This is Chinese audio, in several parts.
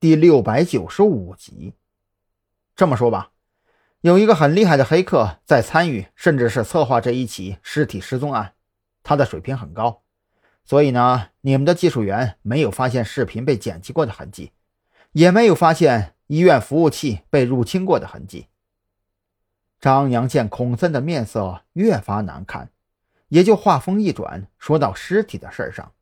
第六百九十五集。这么说吧，有一个很厉害的黑客在参与，甚至是策划这一起尸体失踪案，他的水平很高，所以呢，你们的技术员没有发现视频被剪辑过的痕迹，也没有发现医院服务器被入侵过的痕迹。张扬见孔森的面色越发难看，也就话锋一转，说到尸体的事儿上。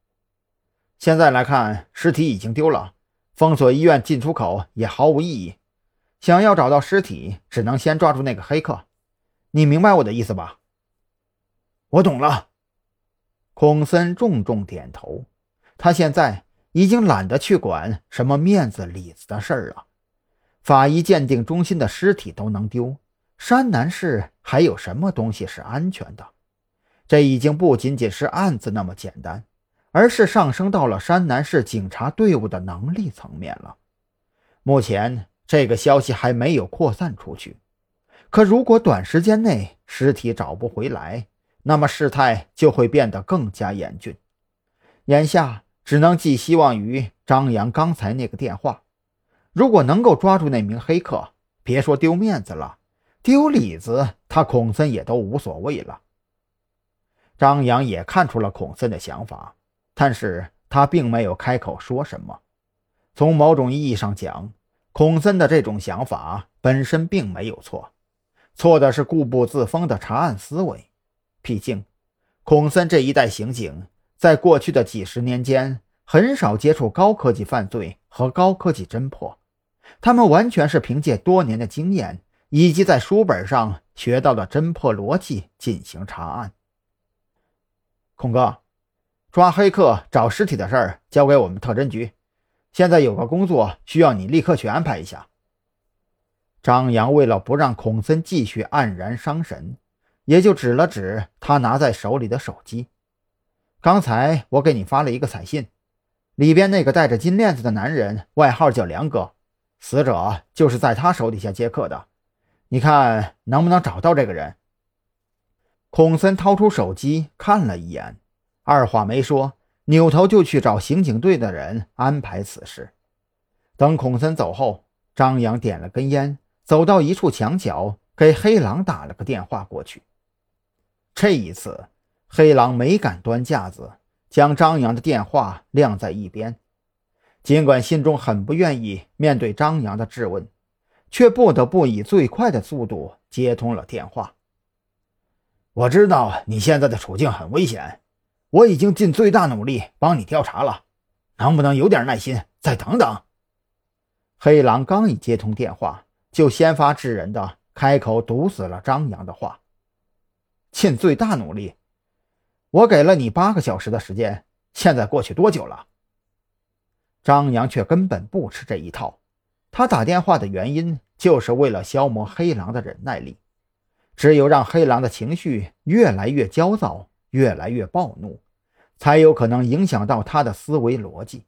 现在来看，尸体已经丢了，封锁医院进出口也毫无意义。想要找到尸体，只能先抓住那个黑客。你明白我的意思吧？我懂了。孔森重重点头。他现在已经懒得去管什么面子里子的事儿了。法医鉴定中心的尸体都能丢，山南市还有什么东西是安全的？这已经不仅仅是案子那么简单，而是上升到了山南市警察队伍的能力层面了。目前。这个消息还没有扩散出去，可如果短时间内尸体找不回来，那么事态就会变得更加严峻。眼下只能寄希望于张扬刚才那个电话。如果能够抓住那名黑客，别说丢面子了，丢里子他孔森也都无所谓了。张扬也看出了孔森的想法，但是他并没有开口说什么。从某种意义上讲，孔森的这种想法本身并没有错，错的是固步自封的查案思维。毕竟，孔森这一代刑警在过去的几十年间很少接触高科技犯罪和高科技侦破，他们完全是凭借多年的经验以及在书本上学到的侦破逻辑进行查案。孔哥，抓黑客、找尸体的事儿交给我们特侦局。现在有个工作需要你立刻去安排一下。张扬为了不让孔森继续黯然伤神，也就指了指他拿在手里的手机。刚才我给你发了一个彩信，里边那个戴着金链子的男人，外号叫梁哥，死者就是在他手底下接客的。你看能不能找到这个人？孔森掏出手机看了一眼，二话没说。扭头就去找刑警队的人安排此事。等孔森走后，张扬点了根烟，走到一处墙角，给黑狼打了个电话过去。这一次，黑狼没敢端架子，将张扬的电话晾在一边。尽管心中很不愿意面对张扬的质问，却不得不以最快的速度接通了电话。我知道你现在的处境很危险。我已经尽最大努力帮你调查了，能不能有点耐心，再等等？黑狼刚一接通电话，就先发制人的开口堵死了张扬的话：“尽最大努力？我给了你八个小时的时间，现在过去多久了？”张扬却根本不吃这一套，他打电话的原因就是为了消磨黑狼的忍耐力，只有让黑狼的情绪越来越焦躁。越来越暴怒，才有可能影响到他的思维逻辑。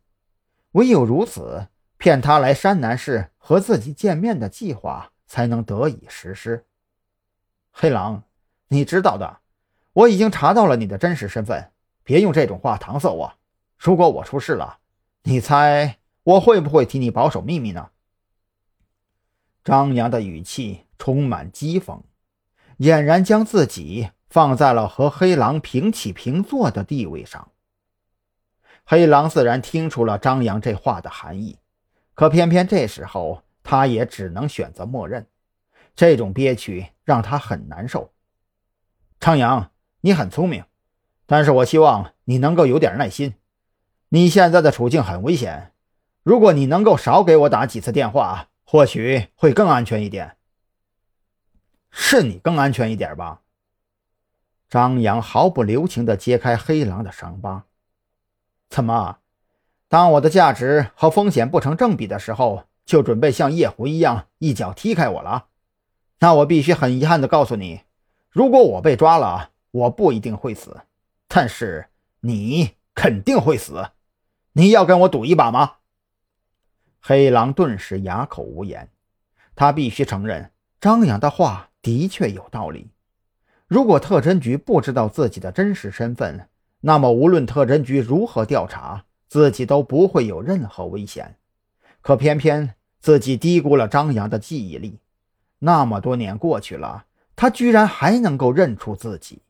唯有如此，骗他来山南市和自己见面的计划才能得以实施。黑狼，你知道的，我已经查到了你的真实身份，别用这种话搪塞我。如果我出事了，你猜我会不会替你保守秘密呢？张扬的语气充满讥讽，俨然将自己。放在了和黑狼平起平坐的地位上。黑狼自然听出了张扬这话的含义，可偏偏这时候他也只能选择默认。这种憋屈让他很难受。张扬，你很聪明，但是我希望你能够有点耐心。你现在的处境很危险，如果你能够少给我打几次电话，或许会更安全一点。是你更安全一点吧？张扬毫不留情地揭开黑狼的伤疤。怎么，当我的价值和风险不成正比的时候，就准备像夜壶一样一脚踢开我了？那我必须很遗憾地告诉你，如果我被抓了，我不一定会死，但是你肯定会死。你要跟我赌一把吗？黑狼顿时哑口无言。他必须承认，张扬的话的确有道理。如果特侦局不知道自己的真实身份，那么无论特侦局如何调查，自己都不会有任何危险。可偏偏自己低估了张扬的记忆力。那么多年过去了，他居然还能够认出自己。